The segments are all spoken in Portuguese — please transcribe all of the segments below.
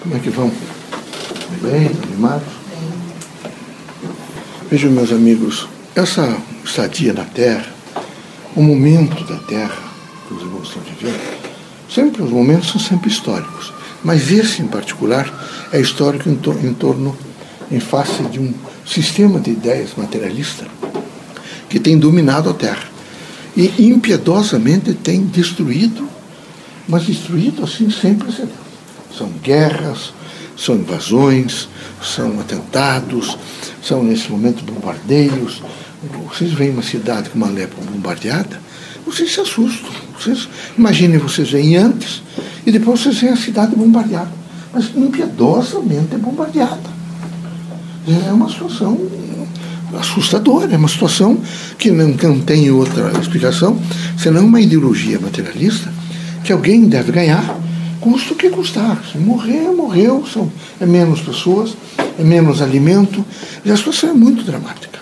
Como é que vão? Bem, animados? Vejam, meus amigos, essa estadia na Terra, o momento da Terra que os irmãos estão vivendo, sempre os momentos são sempre históricos. Mas esse em particular é histórico em, tor em torno, em face de um sistema de ideias materialista que tem dominado a Terra e impiedosamente tem destruído, mas destruído assim sem precedentes. São guerras, são invasões, são atentados, são nesse momento bombardeios. Vocês veem uma cidade como Alepo bombardeada, vocês se assustam. Vocês, imaginem vocês veem antes e depois vocês veem a cidade bombardeada. Mas impiedosamente bombardeada. É uma situação assustadora, é uma situação que não, não tem outra explicação senão uma ideologia materialista que alguém deve ganhar, custo que custar. Se morrer, morreu, são, é menos pessoas, é menos alimento, e a situação é muito dramática.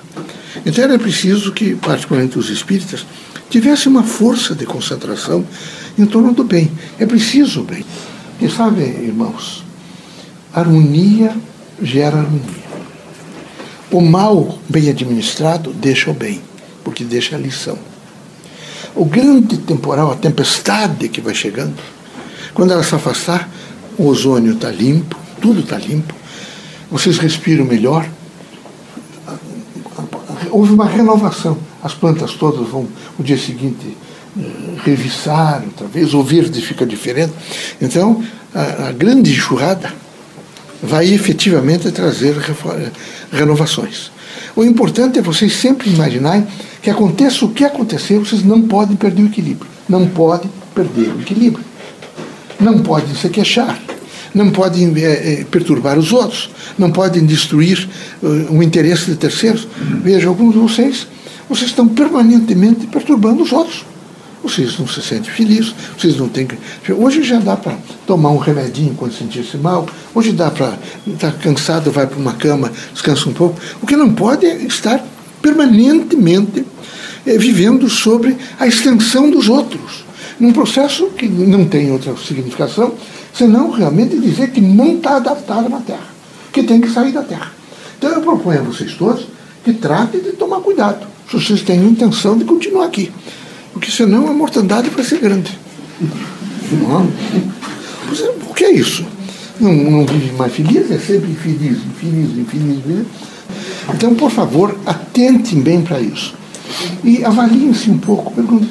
Então era preciso que, particularmente os espíritas, tivessem uma força de concentração em torno do bem. É preciso o bem. E sabe, irmãos, harmonia gera harmonia. O mal bem administrado deixa o bem, porque deixa a lição. O grande temporal, a tempestade que vai chegando, quando ela se afastar, o ozônio está limpo, tudo está limpo, vocês respiram melhor. Houve uma renovação. As plantas todas vão, no dia seguinte, eh, revisar outra vez, o verde fica diferente. Então, a, a grande enxurrada vai efetivamente trazer renovações. O importante é vocês sempre imaginarem que aconteça o que acontecer, vocês não podem perder o equilíbrio. Não podem perder o equilíbrio. Não podem se queixar. Não podem é, é, perturbar os outros. Não podem destruir o interesse de terceiros. Veja, alguns de vocês, vocês estão permanentemente perturbando os outros. Vocês não se sentem felizes, vocês não têm. Hoje já dá para tomar um remedinho quando sentir-se mal, hoje dá para. Está cansado, vai para uma cama, descansa um pouco. O que não pode é estar permanentemente é, vivendo sobre a extensão dos outros, num processo que não tem outra significação, senão realmente dizer que não está adaptado na Terra, que tem que sair da Terra. Então eu proponho a vocês todos que tratem de tomar cuidado, se vocês têm intenção de continuar aqui porque senão a mortandade vai ser grande. Não. O que é isso? Não, não vive mais feliz, é sempre infeliz, infeliz, infeliz. Né? Então, por favor, atentem bem para isso. E avaliem-se um pouco, perguntem,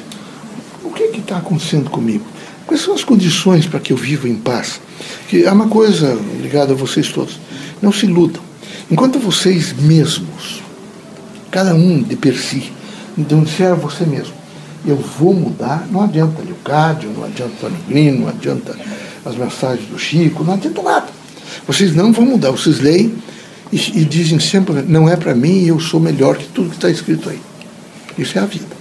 está acontecendo comigo? Quais são as condições para que eu viva em paz? Que é uma coisa ligada a vocês todos. Não se iludam. Enquanto vocês mesmos, cada um de per si, então disser a você mesmo, eu vou mudar, não adianta Leocádio, não adianta Tony Green, não adianta as mensagens do Chico, não adianta nada. Vocês não vão mudar, vocês leem e, e dizem sempre, não é para mim eu sou melhor que tudo que está escrito aí. Isso é a vida.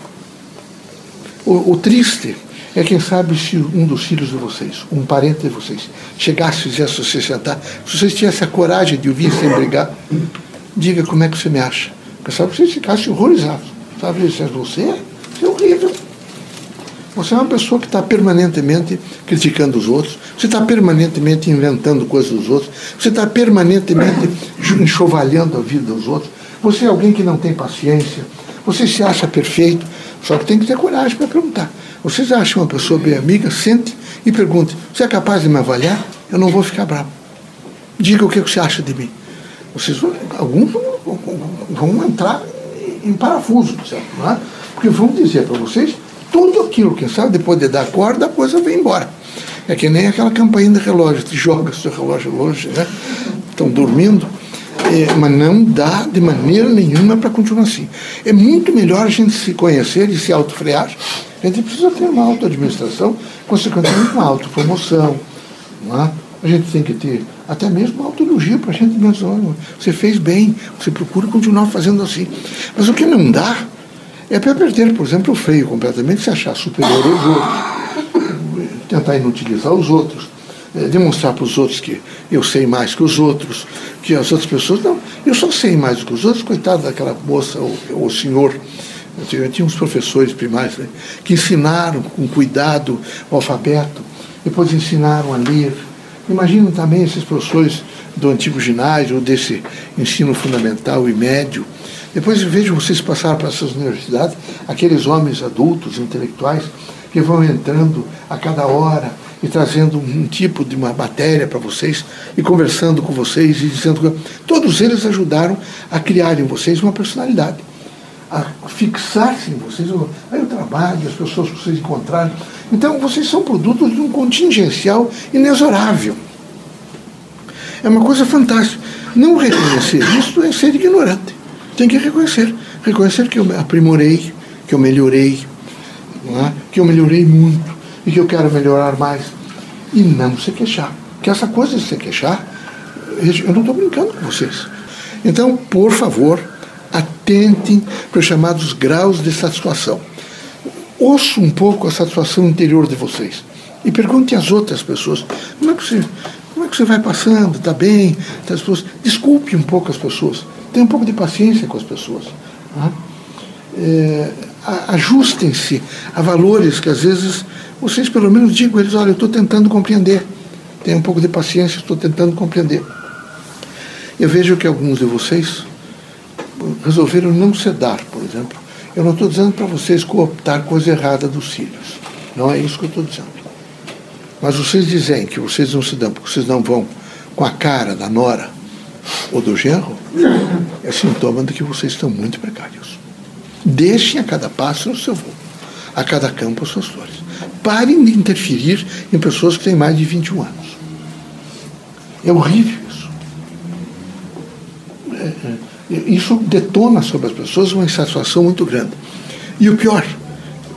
O, o, triste é quem sabe se um dos filhos de vocês, um parente de vocês, chegasse e fizesse você sentar, se vocês tivessem a coragem de ouvir sem brigar, diga como é que você me acha. Porque sabe, vocês ficassem horrorizados. Sabe, se é você, é horrível. Você é uma pessoa que está permanentemente criticando os outros, você está permanentemente inventando coisas dos outros, você está permanentemente enxovalhando a vida dos outros, você é alguém que não tem paciência, você se acha perfeito, só que tem que ter coragem para perguntar. Vocês acham uma pessoa bem amiga, sente e pergunte: você é capaz de me avaliar? Eu não vou ficar bravo. Diga o que você acha de mim. Vocês, alguns vão, entrar em parafuso, certo? É? Porque vão dizer para vocês tudo aquilo que sabe, depois de dar corda, a coisa vem embora. É que nem aquela campainha de relógio, tu joga seu relógio longe, né? Estão dormindo, é, mas não dá de maneira nenhuma para continuar assim. É muito melhor a gente se conhecer e se autofrear. A gente precisa ter uma auto-administração, consequentemente uma autopromoção. Não é? A gente tem que ter até mesmo autoelogio para a gente mesmo. Você fez bem, você procura continuar fazendo assim. Mas o que não dá é para perder, por exemplo, o freio completamente, se achar superior aos outros, tentar inutilizar os outros, demonstrar para os outros que eu sei mais que os outros, que as outras pessoas, não, eu só sei mais do que os outros, coitado daquela moça ou, ou senhor. Eu tinha uns professores primários né, que ensinaram com cuidado o alfabeto, depois ensinaram a ler, Imaginem também esses professores do antigo ginásio, ou desse ensino fundamental e médio. Depois vejo vocês passar para essas universidades, aqueles homens adultos, intelectuais, que vão entrando a cada hora e trazendo um tipo de uma matéria para vocês e conversando com vocês e dizendo que todos eles ajudaram a criar em vocês uma personalidade, a fixar-se em vocês, aí o trabalho, as pessoas que vocês encontraram. Então vocês são produtos de um contingencial inexorável. É uma coisa fantástica. Não reconhecer isso é ser ignorante. Tem que reconhecer. Reconhecer que eu aprimorei, que eu melhorei, é? que eu melhorei muito e que eu quero melhorar mais. E não se queixar. Que essa coisa de se queixar, eu não estou brincando com vocês. Então, por favor, atentem para os chamados graus de satisfação. Ouça um pouco a satisfação interior de vocês. E pergunte às outras pessoas, como é que você, como é que você vai passando? Está bem? Tá as pessoas, desculpe um pouco as pessoas. Tenha um pouco de paciência com as pessoas. Né? É, ajustem-se a valores que às vezes vocês pelo menos digam a eles, olha, eu estou tentando compreender. Tenha um pouco de paciência, estou tentando compreender. Eu vejo que alguns de vocês resolveram não sedar, por exemplo. Eu não estou dizendo para vocês cooptar coisa errada dos filhos. Não é isso que eu estou dizendo. Mas vocês dizem que vocês não se dão porque vocês não vão com a cara da nora ou do genro, é sintoma de que vocês estão muito precários. Deixem a cada passo o seu voo, a cada campo as suas flores. Parem de interferir em pessoas que têm mais de 21 anos. É horrível isso. É, é, isso detona sobre as pessoas uma insatisfação muito grande. E o pior,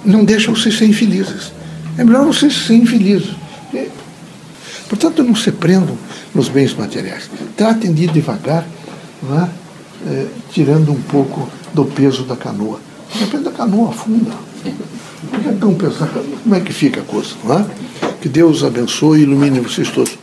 não deixa vocês serem felizes. É melhor vocês serem infelizes. É, portanto, não se prendam nos bens materiais. Tratem de ir devagar, é? É, tirando um pouco do peso da canoa. De repente a canoa afunda. Que é tão pesada? Como é que fica a coisa? Não é? Que Deus abençoe e ilumine vocês todos.